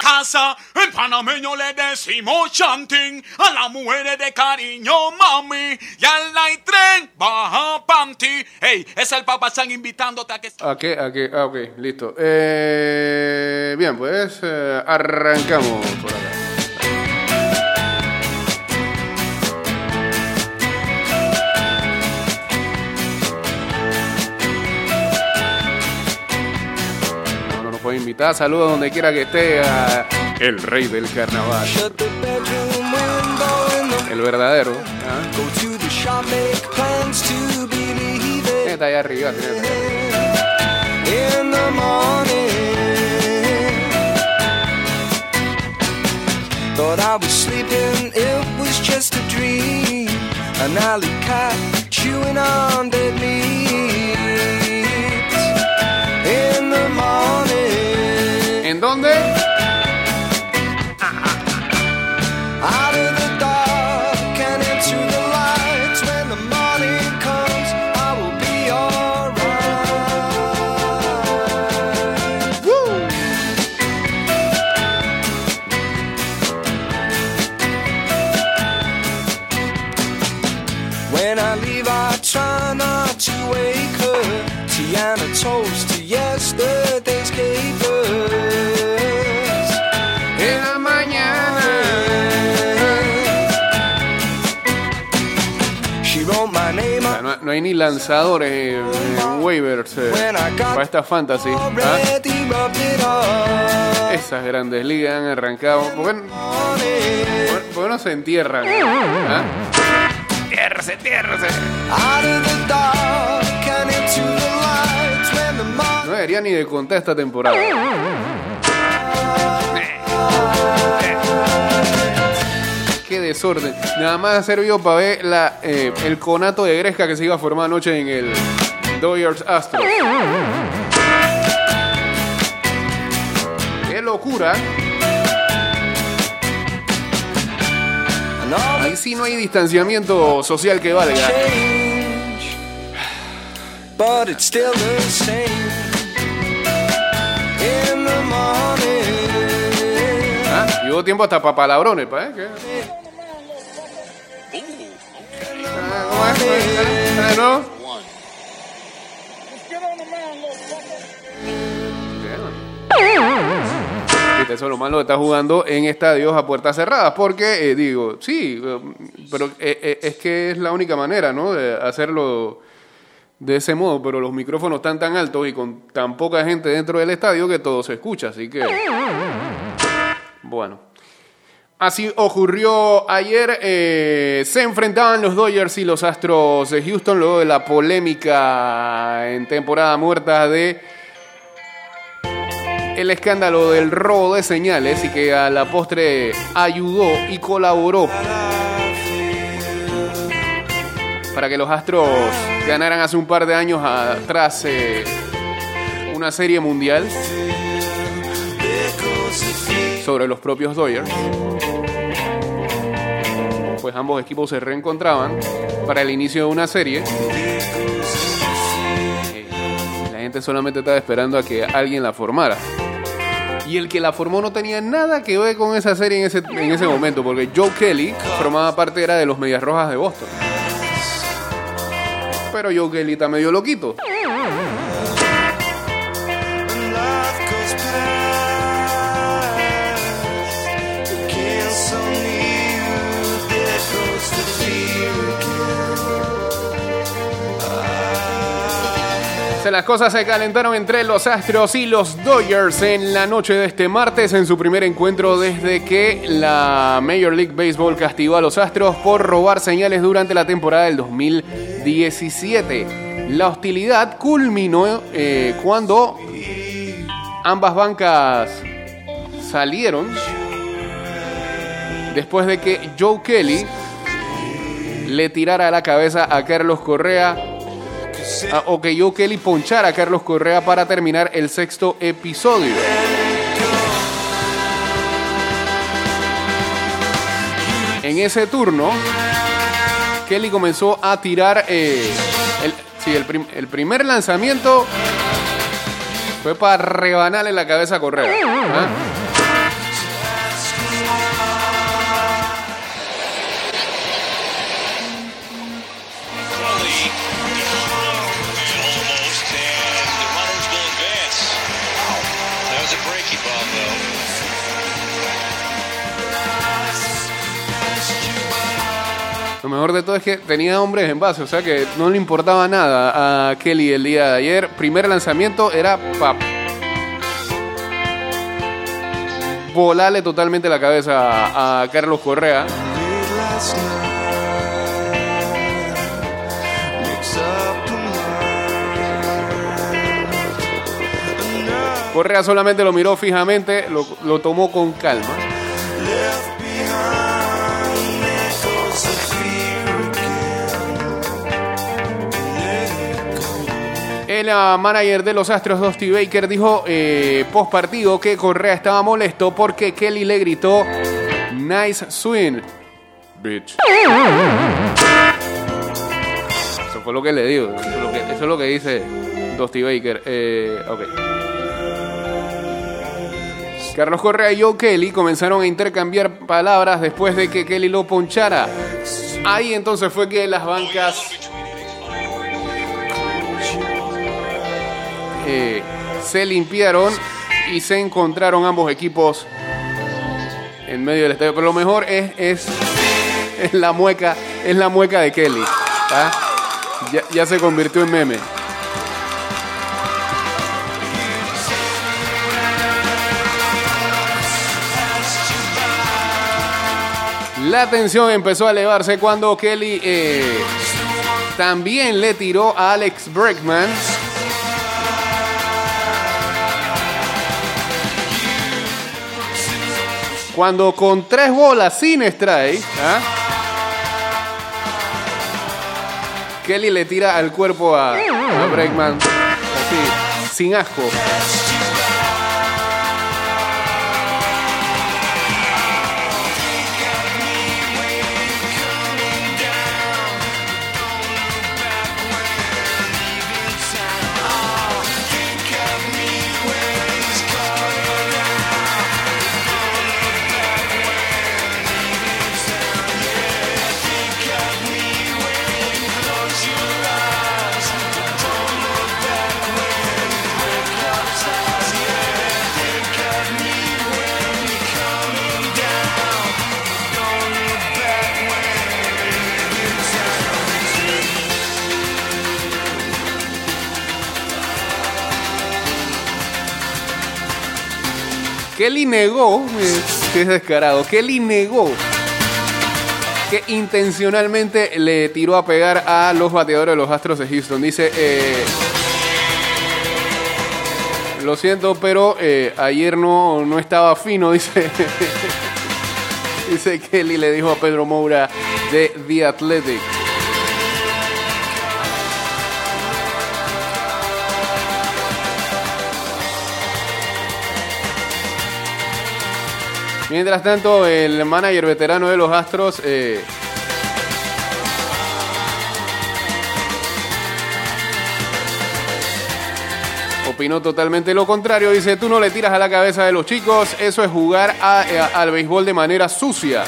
casa. En panameño le decimos chanting a las mujeres de cariño, mami. Y al night tren baja panty. Hey, es el papá San invitándote a que... ¿A qué? ¿A qué? Ah, ok, listo. Eh, bien, pues eh, arrancamos por acá. Invitar. Saludos donde quiera que esté a el rey del carnaval. Shut the bedroom window and the El verdadero. it. Está allá arriba. tiene- In the morning, thought I was sleeping, it was just a dream. An alley cat chewing on dead meat. ¿En dónde? Hay ni lanzadores eh, en waivers eh, para esta fantasy. ¿ah? Esas grandes ligas han arrancado. ¿Por qué, por qué- por qué no se entierran? ¿Ah? Morning No debería ni de contar esta temporada. Desorden. Nada más ha servido para ver la, eh, el conato de Gresca que se iba a formar anoche en el Dodgers Astros. Qué locura. Ahí sí no hay distanciamiento social que valga. but it's still the same. In the morning, ¿Ah? Y hubo tiempo hasta para palabrones, ¿pa? ¿eh? ¿Qué? Eso es lo malo de estar jugando en estadios a puertas cerradas, porque eh, digo, sí, eh, pero eh, eh, es que es la única manera, ¿no? De hacerlo de ese modo, pero los micrófonos están tan altos y con tan poca gente dentro del estadio que todo se escucha, así que... Bueno. Así ocurrió ayer. eh, se enfrentaban los Dodgers y los Astros de Houston luego de la polémica en temporada muerta de el escándalo del robo de señales y que a la postre ayudó y colaboró para que los Astros ganaran hace un par de años atrás eh, una serie mundial sobre los propios Dodgers. Pues ambos equipos se reencontraban para el inicio de una serie. Eh, La gente solamente estaba esperando a que alguien la formara. Y el que la formó no tenía nada que ver con esa serie en ese, en ese momento, porque Joe Kelly formaba parte era de los Medias Rojas de Boston. Pero Joe Kelly está medio loquito. Las cosas se calentaron entre los Astros y los Dodgers en la noche de este martes en su primer encuentro desde que la Major League Baseball castigó a los Astros por robar señales durante la temporada del 2017. La hostilidad culminó eh, cuando ambas bancas salieron después de que Joe Kelly le tirara la cabeza a Carlos Correa Ah, o que Joe Kelly ponchara a Carlos Correa para terminar el sexto episodio. En ese turno, Kelly comenzó a tirar. eh, el, sí, el primer lanzamiento Fue para rebanarle la cabeza a Correa. ¿ah? Lo mejor de todo es que tenía hombres en base, o sea que no le importaba nada a Kelly el día de ayer. Primer lanzamiento era para volarle totalmente la cabeza a, Carlos Correa. Correa solamente lo miró fijamente, lo, lo tomó con calma. El manager de los Astros, Dusty Baker, dijo eh, post partido que Correa estaba molesto porque Kelly le gritó Nice swing, bitch. Eso fue lo que le digo. Eso es lo que, eso es lo que dice Dusty Baker. Eh, ok. Carlos Correa y Joe Kelly comenzaron a intercambiar palabras después de que Kelly lo ponchara. Ahí entonces fue que las bancas eh, se limpiaron y se encontraron ambos equipos en medio del estadio. Pero lo mejor es, es, es la mueca, es la mueca de Kelly. ¿ah? Ya, ya se convirtió en meme. La tensión empezó a elevarse cuando Kelly eh, también le tiró a Alex Bregman. Cuando con tres bolas sin strike, ¿ah? Kelly le tira al cuerpo a, a. Así, sin asco. Kelly negó, eh, es descarado, Kelly negó que intencionalmente le tiró a pegar a los bateadores de los Astros de Houston. Dice, eh, lo siento, pero eh, ayer no, no estaba fino, dice. dice Kelly le dijo a Pedro Moura de The Athletic. Mientras tanto, el manager veterano de los Astros eh, opinó totalmente lo contrario. Dice, tú no le tiras a la cabeza de los chicos, eso es jugar eh, al béisbol de manera sucia.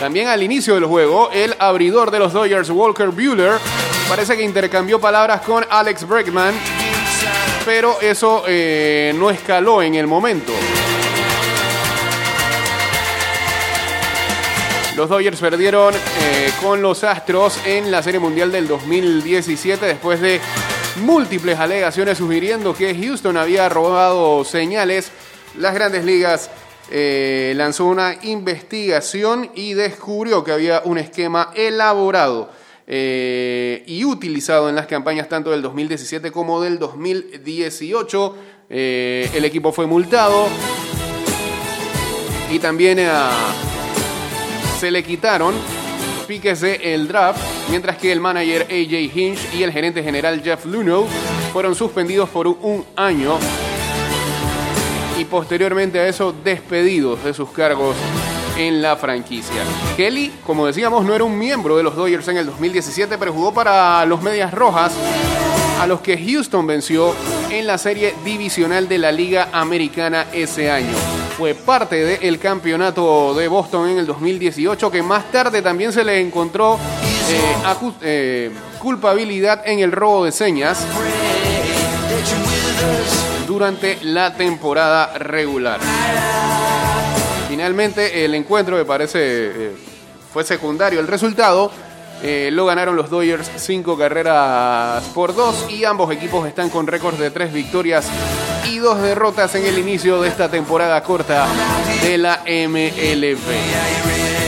También al inicio del juego, el abridor de los Dodgers, Walker Bueller, parece que intercambió palabras con Alex Bregman, pero eso eh, no escaló en el momento. Los Dodgers perdieron eh, con los Astros en la Serie Mundial del 2017 después de múltiples alegaciones sugiriendo que Houston había robado señales. Las grandes ligas eh, lanzó una investigación y descubrió que había un esquema elaborado eh, y utilizado en las campañas tanto del 2017 como del 2018. Eh, el equipo fue multado. Y también ah, se le quitaron piques de el draft, mientras que el manager AJ Hinch y el gerente general Jeff Luno fueron suspendidos por un año. Y posteriormente a eso despedidos de sus cargos en la franquicia. Kelly, como decíamos, no era un miembro de los Dodgers en el 2017, pero jugó para los Medias Rojas, a los que Houston venció en la serie divisional de la Liga Americana ese año. Fue parte del campeonato de Boston en el 2018, que más tarde también se le encontró eh, eh, culpabilidad en el robo de señas durante la temporada regular. Finalmente el encuentro me parece eh, fue secundario el resultado. Eh, lo ganaron los Dodgers cinco carreras por dos y ambos equipos están con récords de tres victorias y dos derrotas en el inicio de esta temporada corta de la MLB.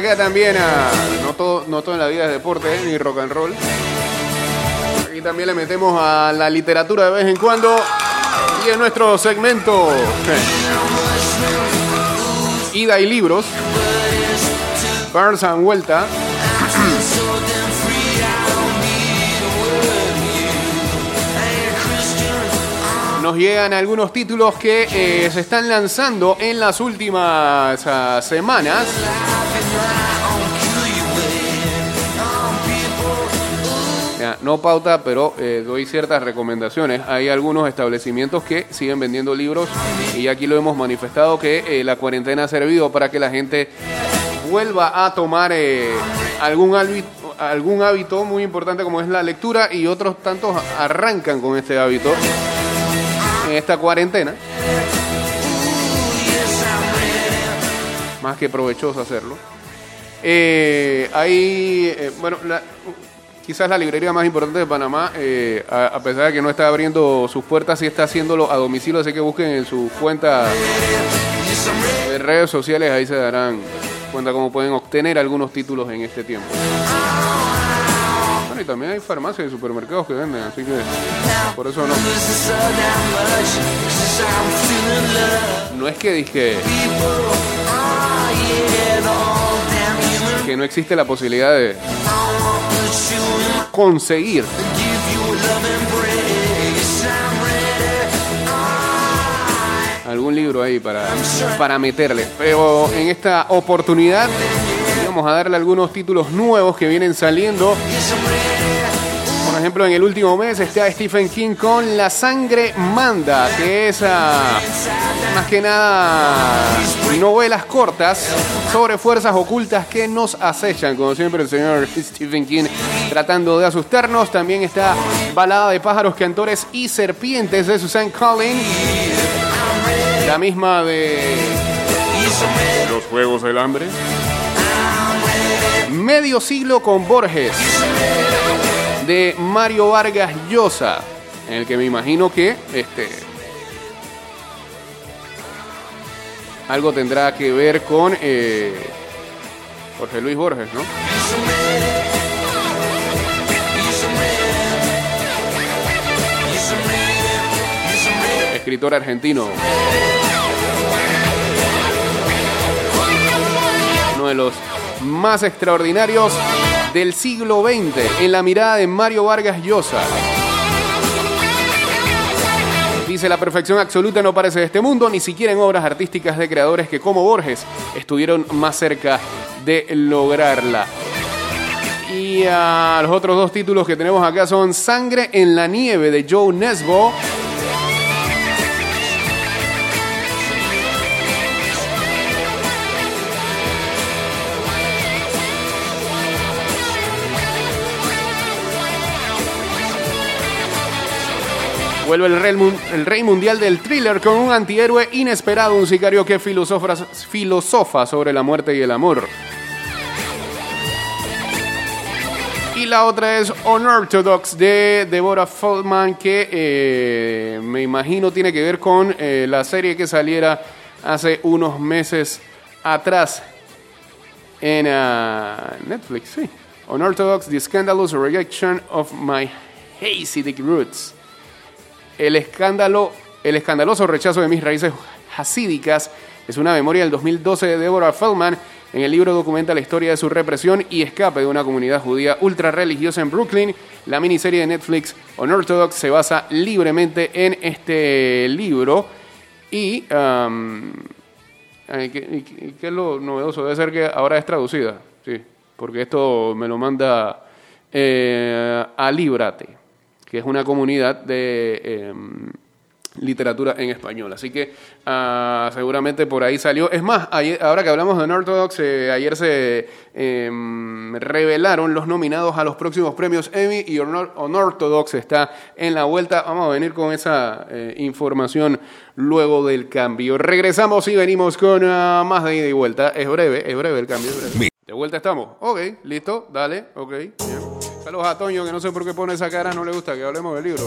Acá también, ah, no, todo, no todo en la vida es deporte eh, ni rock and roll. Aquí también le metemos a la literatura de vez en cuando. Y en nuestro segmento eh, Ida y Libros, Barnes and Vuelta, a a nos llegan algunos títulos que eh, se están lanzando en las últimas ah, semanas. No pauta, pero eh, doy ciertas recomendaciones. Hay algunos establecimientos que siguen vendiendo libros y aquí lo hemos manifestado que eh, la cuarentena ha servido para que la gente vuelva a tomar eh, algún, algún hábito muy importante como es la lectura y otros tantos arrancan con este hábito en esta cuarentena. Más que provechoso hacerlo. Eh, hay, eh, bueno, quizás la librería más importante de Panamá, eh, a, pesar de que no está abriendo sus puertas, sí está haciéndolo a domicilio, así que busquen en su cuenta de redes sociales, ahí se darán cuenta cómo pueden obtener algunos títulos en este tiempo. Bueno, y también hay farmacias y supermercados que venden, así que por eso no. No es que dije que no existe la posibilidad de conseguir algún libro ahí para, para meterle. Pero en esta oportunidad vamos a darle algunos títulos nuevos que vienen saliendo. Ejemplo, en el último mes está Stephen King con La sangre manda, que es ah, más que nada novelas cortas sobre fuerzas ocultas que nos acechan. Como siempre, el señor Stephen King tratando de asustarnos. También está Balada de pájaros, cantores y serpientes de Susan Collins. La misma de Los Juegos del Hambre. Medio siglo con Borges de Mario Vargas Llosa, en el que me imagino que este algo tendrá que ver con eh, Jorge Luis Borges, ¿no? Escritor argentino. Uno de los más extraordinarios del siglo XX en la mirada de Mario Vargas Llosa. Dice, la perfección absoluta no parece de este mundo, ni siquiera en obras artísticas de creadores que como Borges estuvieron más cerca de lograrla. Y ah, los otros dos títulos que tenemos acá son Sangre en la nieve de Joe Nesbo Vuelve el rey, mundial del thriller con un antihéroe inesperado, un sicario que filosofa, filosofa sobre la muerte y el amor. Y la otra es Unorthodox de Deborah Feldman, que eh, me imagino tiene que ver con eh, la serie que saliera hace unos meses atrás en ah, Netflix, sí. Unorthodox, The Scandalous Rejection of My Hasidic Roots. El escándalo, el escandaloso rechazo de mis raíces hasídicas es una memoria del 2012 de Deborah Feldman. En el libro documenta la historia de su represión y escape de una comunidad judía ultra religiosa en Brooklyn. La miniserie de Netflix Unorthodox se basa libremente en este libro y um, ¿Qué, es lo novedoso? Debe ser que ahora es traducida, sí, porque esto me lo manda eh, a Líbrate, que es una comunidad de eh, literatura en español. Así que ah, seguramente por ahí salió. Es más, ayer- ahora que hablamos de Unorthodox, eh, ayer se eh, revelaron los nominados a los próximos premios Emmy y Unor- Unorthodox está en la vuelta. Vamos a venir con esa eh, información luego del cambio. Regresamos y venimos con ah, más de ida y vuelta. Es breve, es breve el cambio. breve. De vuelta estamos. Ok, listo, dale, ok. bien. Saludos a que no sé por qué pone esa cara, no le gusta que hablemos del libro.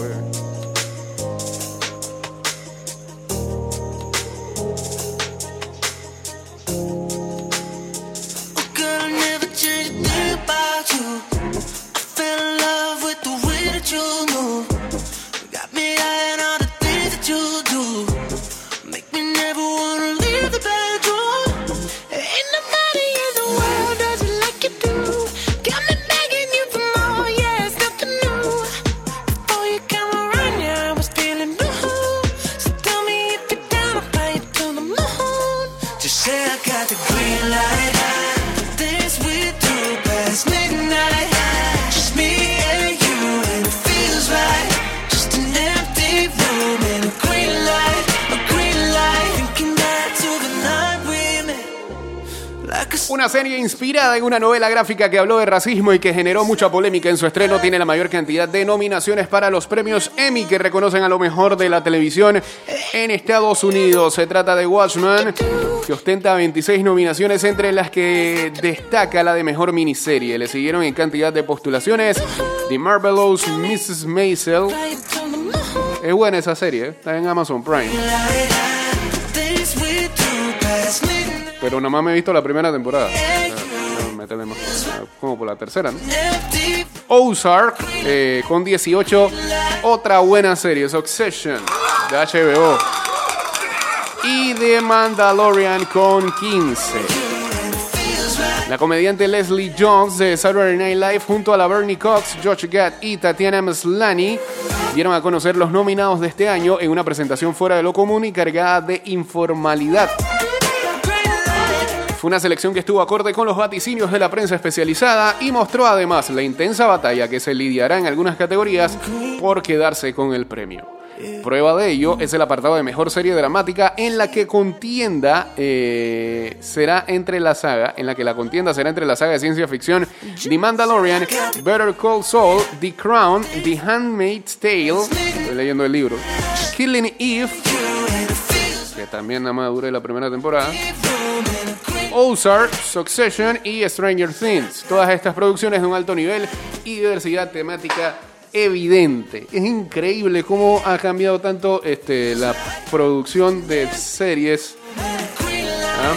I got the green light. Una serie inspirada en una novela gráfica que habló de racismo y que generó mucha polémica en su estreno tiene la mayor cantidad de nominaciones para los premios Emmy que reconocen a lo mejor de la televisión en Estados Unidos. Se trata de Watchmen, que ostenta 26 nominaciones entre las que destaca la de mejor miniserie. Le siguieron en cantidad de postulaciones The Marvelous Mrs. Maisel. Es buena esa serie, ¿eh? está en Amazon Prime. Pero nomás me he visto la primera temporada. Métele más. Como por la tercera, ¿no? Ozark eh, con 18. Otra buena serie, Succession de HBO. Y The Mandalorian con 15. La comediante Leslie Jones de Saturday Night Live junto a la Bernie Cox, Josh Gad y Tatiana Maslany dieron a conocer los nominados de este año en una presentación fuera de lo común y cargada de informalidad. Una selección que estuvo acorde con los vaticinios de la prensa especializada y mostró además la intensa batalla que se lidiará en algunas categorías por quedarse con el premio. Prueba de ello es el apartado de mejor serie dramática en la que contienda eh, será entre la saga, en la que la contienda será entre la saga de ciencia ficción The Mandalorian, Better Call Saul, The Crown, The Handmaid's Tale, estoy leyendo el libro, Killing Eve, que también nada más dure la primera temporada, Ozark, Succession y Stranger Things. Todas estas producciones de un alto nivel y diversidad temática evidente. Es increíble cómo ha cambiado tanto este, la producción de series ¿ah?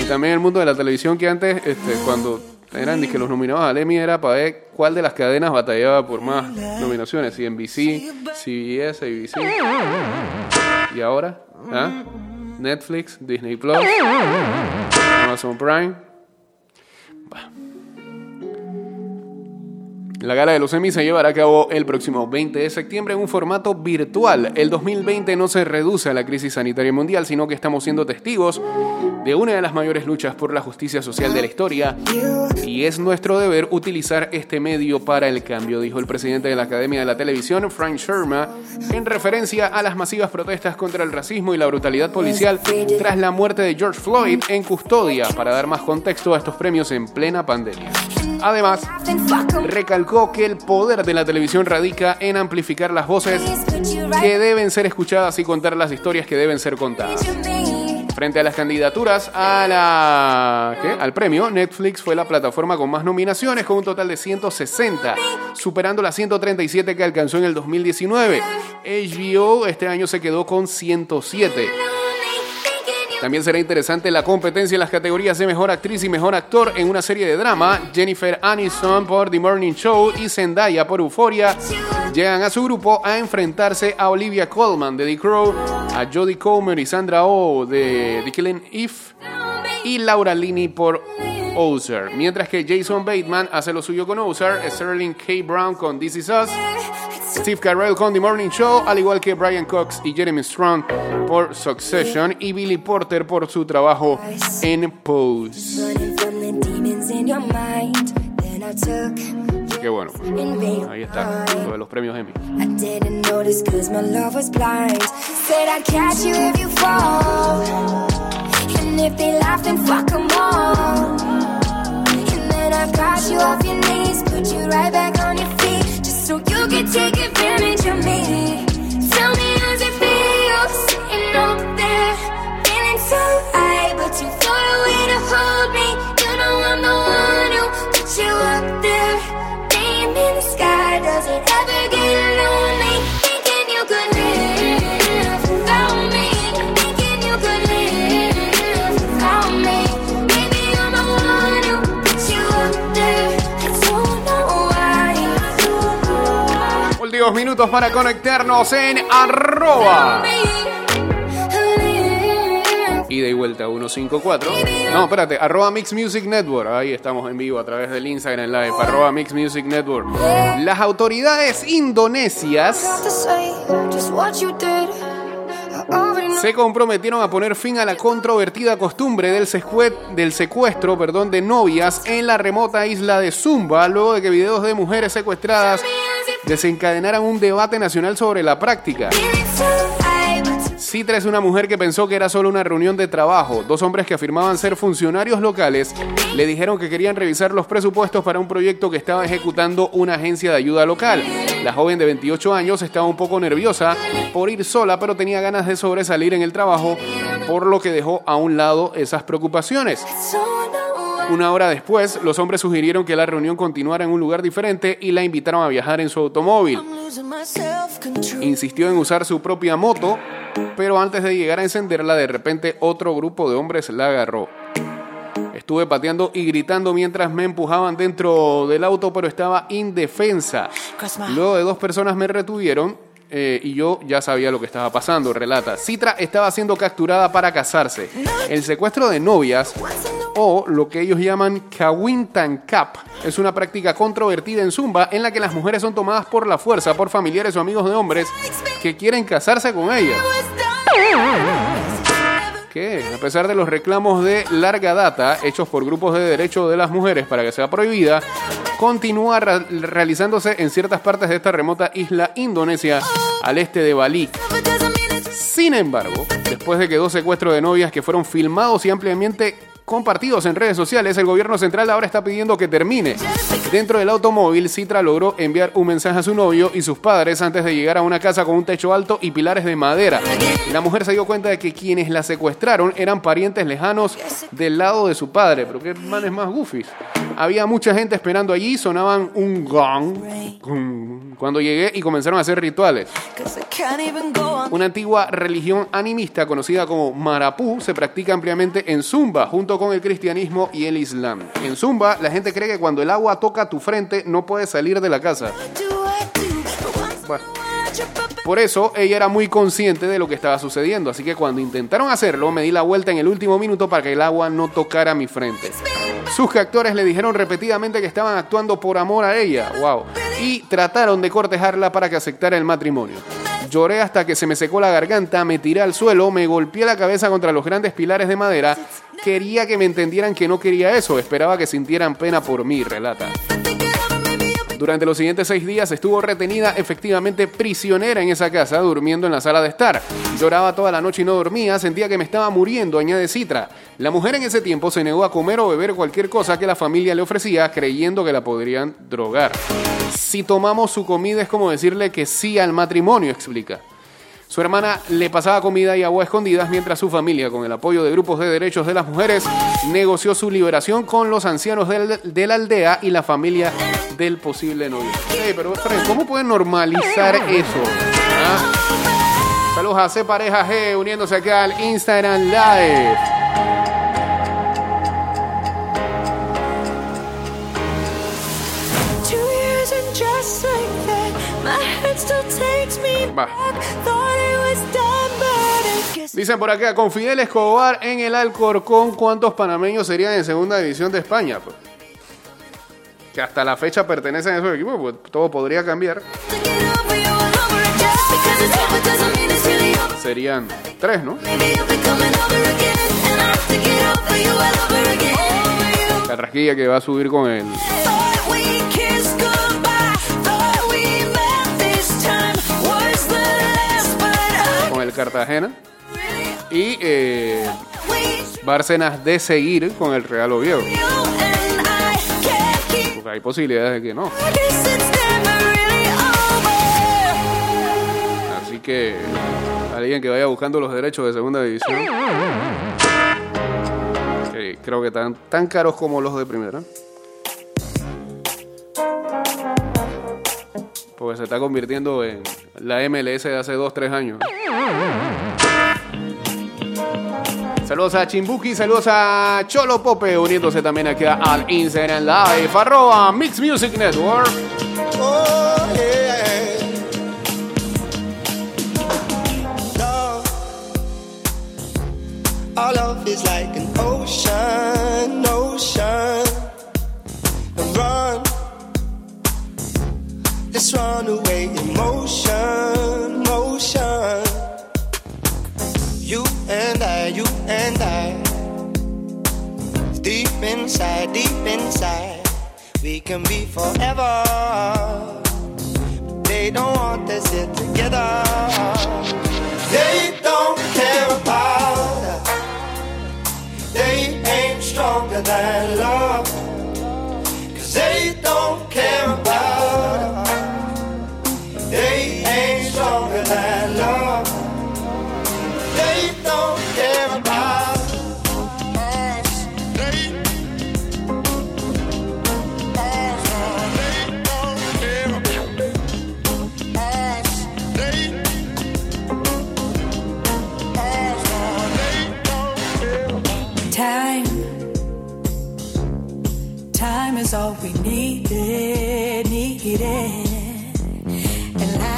y también el mundo de la televisión que antes, este, cuando eran que los nominados al Emmy era para ver cuál de las cadenas batallaba por más nominaciones, si NBC, CBS, ABC. Y ahora, ¿ah? Netflix, Disney Plus, Amazon Prime. La gala de los Emmy se llevará a cabo el próximo 20 de septiembre en un formato virtual. El 2020 no se reduce a la crisis sanitaria mundial, sino que estamos siendo testigos de una de las mayores luchas por la justicia social de la historia y es nuestro deber utilizar este medio para el cambio, dijo el presidente de la Academia de la Televisión, Frank Sherma, en referencia a las masivas protestas contra el racismo y la brutalidad policial tras la muerte de George Floyd en custodia, para dar más contexto a estos premios en plena pandemia. Además, recalcó que el poder de la televisión radica en amplificar las voces que deben ser escuchadas y contar las historias que deben ser contadas. Frente a las candidaturas a la, al premio, Netflix fue la plataforma con más nominaciones, con un total de 160, superando las 137 que alcanzó en el 2019. HBO este año se quedó con 107. También será interesante la competencia en las categorías de mejor actriz y mejor actor en una serie de drama. Jennifer Aniston por The Morning Show y Zendaya por Euphoria llegan a su grupo a enfrentarse a Olivia Colman de The Crow, a Jodie Comer y Sandra Oh de The Killing Eve y Laura Linney por Mientras que Jason Bateman hace lo suyo con Ozark, Sterling K. Brown con This Is Us, Steve Carell con The Morning Show, al igual que Brian Cox y Jeremy Strong por Succession y Billy Porter por su trabajo en Pose. Así que bueno, pues, ahí está, los premios Emmy. And if they laugh, then fuck 'em all. And then I got you off your knees, put you right back on your feet. Just so you can take advantage of me. Tell me how's it feel sitting up there, feeling so high, but too far away to hold minutos para conectarnos en arroba. Ida y vuelta 154. No, espérate, arroba Mix Music Network. Ahí estamos en vivo a través del Instagram Live, arroba Mix Music Network. Las autoridades indonesias se comprometieron a poner fin a la controvertida costumbre del, del secuestro perdón, de novias en la remota isla de Zumba, luego de que videos de mujeres secuestradas desencadenaran un debate nacional sobre la práctica. Citra es una mujer que pensó que era solo una reunión de trabajo. Dos hombres que afirmaban ser funcionarios locales le dijeron que querían revisar los presupuestos para un proyecto que estaba ejecutando una agencia de ayuda local. La joven de 28 años estaba un poco nerviosa por ir sola, pero tenía ganas de sobresalir en el trabajo, por lo que dejó a un lado esas preocupaciones. Una hora después, los hombres sugirieron que la reunión continuara en un lugar diferente y la invitaron a viajar en su automóvil. Insistió en usar su propia moto, pero antes de llegar a encenderla, de repente otro grupo de hombres la agarró. Estuve pateando y gritando mientras me empujaban dentro del auto, pero estaba indefensa. Luego de dos personas me retuvieron eh, y yo ya sabía lo que estaba pasando, relata. Citra estaba siendo capturada para casarse. El secuestro de novias, o lo que ellos llaman Kawintan Cap, es una práctica controvertida en Zumba en la que las mujeres son tomadas por la fuerza por familiares o amigos de hombres que quieren casarse con ellas. Que, a pesar de los reclamos de larga data hechos por grupos de derechos de las mujeres para que sea prohibida, continúa realizándose en ciertas partes de esta remota isla indonesia al este de Bali. Sin embargo, después de que dos secuestros de novias que fueron filmados y ampliamente compartidos en redes sociales, el gobierno central ahora está pidiendo que termine. Dentro del automóvil, Citra logró enviar un mensaje a su novio y sus padres antes de llegar a una casa con un techo alto y pilares de madera. La mujer se dio cuenta de que quienes la secuestraron eran parientes lejanos del lado de su padre, pero qué manes más goofies. Había mucha gente esperando allí, sonaban un gong cuando llegué y comenzaron a hacer rituales. Una antigua religión animista conocida como Marapú se practica ampliamente en Zumba, junto con el cristianismo y el islam. En Zumba, la gente cree que cuando el agua toca tu frente no puedes salir de la casa. Por eso, ella era muy consciente de lo que estaba sucediendo, así que cuando intentaron hacerlo, me di la vuelta en el último minuto para que el agua no tocara mi frente. Sus captores le dijeron repetidamente que estaban actuando por amor a ella, wow, y trataron de cortejarla para que aceptara el matrimonio. Lloré hasta que se me secó la garganta, me tiré al suelo, me golpeé la cabeza contra los grandes pilares de madera. Quería que me entendieran que no quería eso, esperaba que sintieran pena por mí, relata. Durante los siguientes seis días estuvo retenida efectivamente prisionera en esa casa, durmiendo en la sala de estar. Lloraba toda la noche y no dormía, sentía que me estaba muriendo, añade Citra. La mujer en ese tiempo se negó a comer o beber cualquier cosa que la familia le ofrecía creyendo que la podrían drogar. Si tomamos su comida es como decirle que sí al matrimonio, explica. Su hermana le pasaba comida y agua escondidas mientras su familia, con el apoyo de grupos de derechos de las mujeres, negoció su liberación con los ancianos de la aldea y la familia del posible novio. Pero ¿cómo pueden normalizar eso? ¿Ah? Saludos a C Pareja G uniéndose acá al Instagram Live. Dicen por acá, con Fidel Escobar en el Alcorcón, ¿cuántos panameños serían en segunda división de España? Pues, que hasta la fecha pertenecen a esos equipos, pues todo podría cambiar. Serían tres, ¿no? Carrasquilla que va a subir con el... Cartagena. Y eh, Bárcenas de seguir con el Real Oviedo. Porque hay posibilidades de que no. Así que alguien que vaya buscando los derechos de segunda división. Creo que tan, tan caros como los de primera. Porque se está convirtiendo en la MLS de hace 2-3 años. Saludos a Chimbuki, saludos a Cholo Pope, uniéndose también aquí al Instagram Live, arroba Mix Music Network. Oh, yeah. Our is like an ocean, ocean. Run. Let's run away in and I. Deep inside, deep inside, we can be forever. They don't want us here together. They don't care about. They ain't stronger than love. Time. Time is all we needed, needed. And I,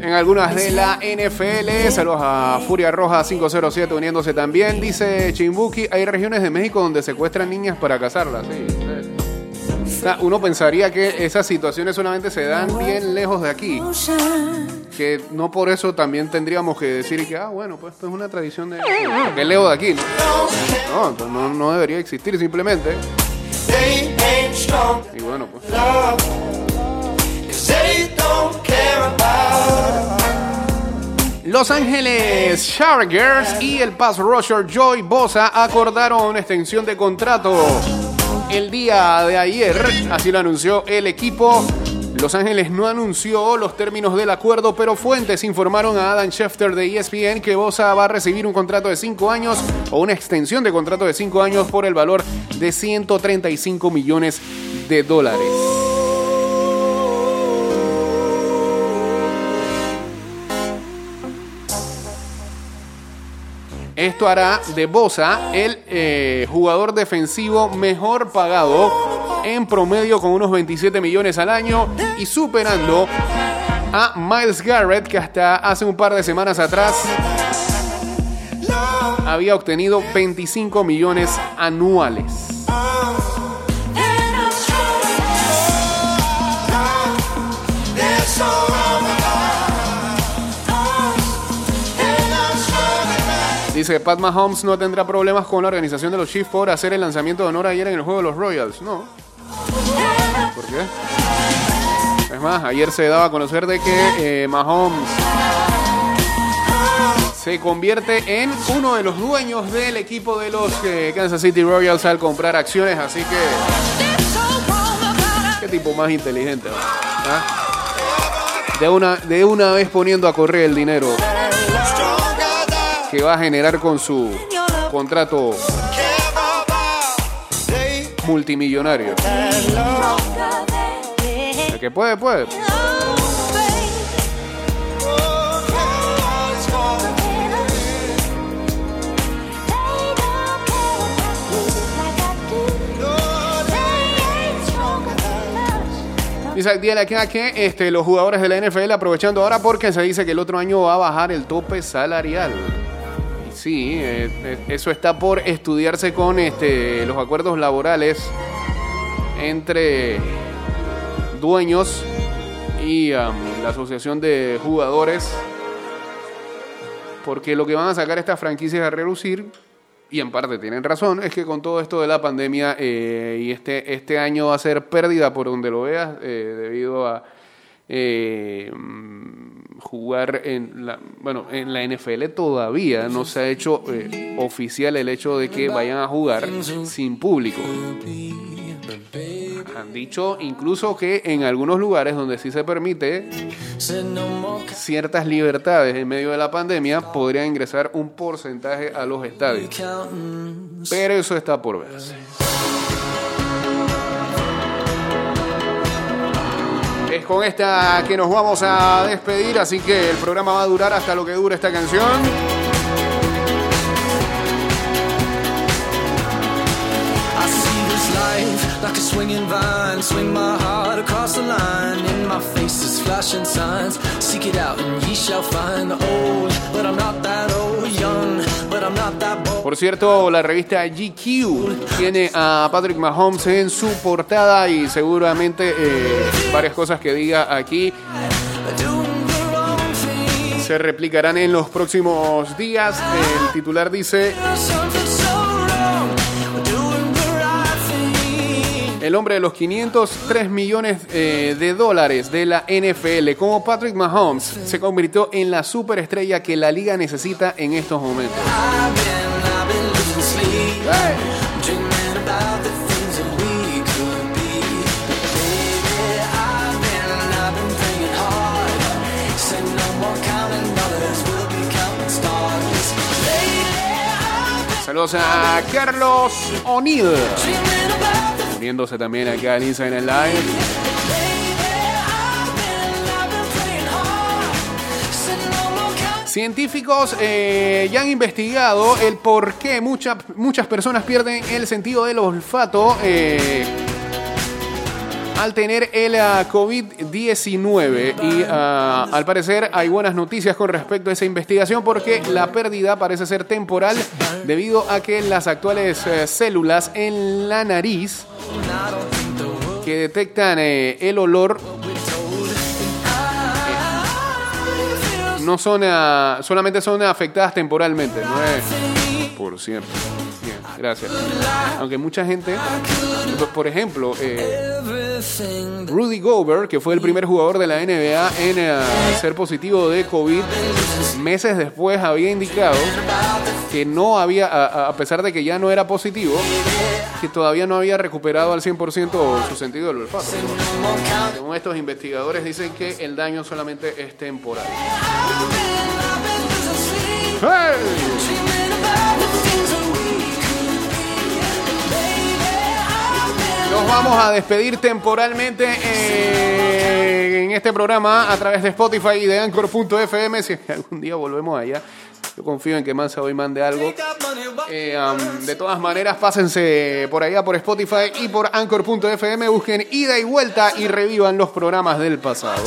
En algunas de la NFL, saludos a Furia Roja 507 uniéndose también. Dice Chimbuki, hay regiones de México donde secuestran niñas para casarlas. Sí, sí. O sea, uno pensaría que esas situaciones solamente se dan bien lejos de aquí. Que no por eso también tendríamos que decir que, ah, bueno, pues esto es una tradición de... Es lejos de aquí, ¿no? No, no, debería existir simplemente. Y bueno, pues... Los Ángeles Chargers y el pass rusher Joy Bosa acordaron una extensión de contrato el día de ayer, así lo anunció el equipo. Los Ángeles no anunció los términos del acuerdo, pero fuentes informaron a Adam Schefter de ESPN que Bosa va a recibir un contrato de 5 años o una extensión de contrato de 5 años por el valor de 135 millones de dólares. Esto hará de Bosa el eh, jugador defensivo mejor pagado en promedio con unos 27 millones al año y superando a Miles Garrett que hasta hace un par de semanas atrás había obtenido 25 millones anuales. Dice que Pat Mahomes no tendrá problemas con la organización de los Chiefs por hacer el lanzamiento de honor ayer en el juego de los Royals. No. Es más, ayer se daba a conocer de que eh, Mahomes se convierte en uno de los dueños del equipo de los eh, Kansas City Royals al comprar acciones, así que qué tipo más inteligente. ¿Ah? De una, de una vez poniendo a correr el dinero que va a generar con su contrato multimillonario. El que puede, puede. Dice Diel acá que este, los jugadores de la NFL aprovechando ahora porque se dice que el otro año va a bajar el tope salarial. Sí, eh, eh, eso está por estudiarse con este, los acuerdos laborales entre dueños y um, la asociación de jugadores. Porque lo que van a sacar estas franquicias a relucir, y en parte tienen razón, es que con todo esto de la pandemia eh, y este, este año va a ser pérdida por donde lo veas, eh, debido a eh, mm, jugar en la, bueno, en la NFL todavía no se ha hecho oficial el hecho de que vayan a jugar sin público. Han dicho incluso que en algunos lugares donde sí se permite ciertas libertades en medio de la pandemia, podría ingresar un porcentaje a los estadios. Pero eso está por verse. Es con esta que nos vamos a despedir, así que el programa va a durar hasta lo que dure esta canción. A swinging vine. Swing my heart across the line. In my face is flashing signs. Seek it out and ye shall find. Old. Por cierto, la revista GQ tiene a Patrick Mahomes en su portada y seguramente eh, varias cosas que diga aquí se replicarán en los próximos días. El titular dice, el hombre de los 503 millones eh, de dólares de la NFL, como Patrick Mahomes, se convirtió en la superestrella que la liga necesita en estos momentos. Saludos a Carlos O'Neill, uniéndose también acá en Instagram Live. Científicos eh, ya han investigado el por qué mucha- muchas personas pierden el sentido del olfato eh, al tener el ah, COVID-19. Y ah, al parecer hay buenas noticias con respecto a esa investigación porque la pérdida parece ser temporal debido a que las actuales eh, células en la nariz que detectan eh, el olor no son ah, solamente son afectadas temporalmente, no es por siempre. Bien, gracias. Aunque mucha gente, por ejemplo, eh. Rudy Gobert, que fue el primer jugador de la NBA en eh, ser positivo de COVID, meses después había indicado que no había, a, pesar de que ya no era positivo, que todavía no había recuperado al 100% su sentido del olfato. Según estos investigadores dicen que el daño solamente es temporal. ¡Hey! Nos vamos a despedir temporalmente eh, en este programa a través de Spotify y de Anchor.fm. Si algún día volvemos allá, yo confío en que Mansa hoy mande algo. Eh, um, de todas maneras, pásense por allá por Spotify y por Anchor.fm. Busquen ida y vuelta y revivan los programas del pasado.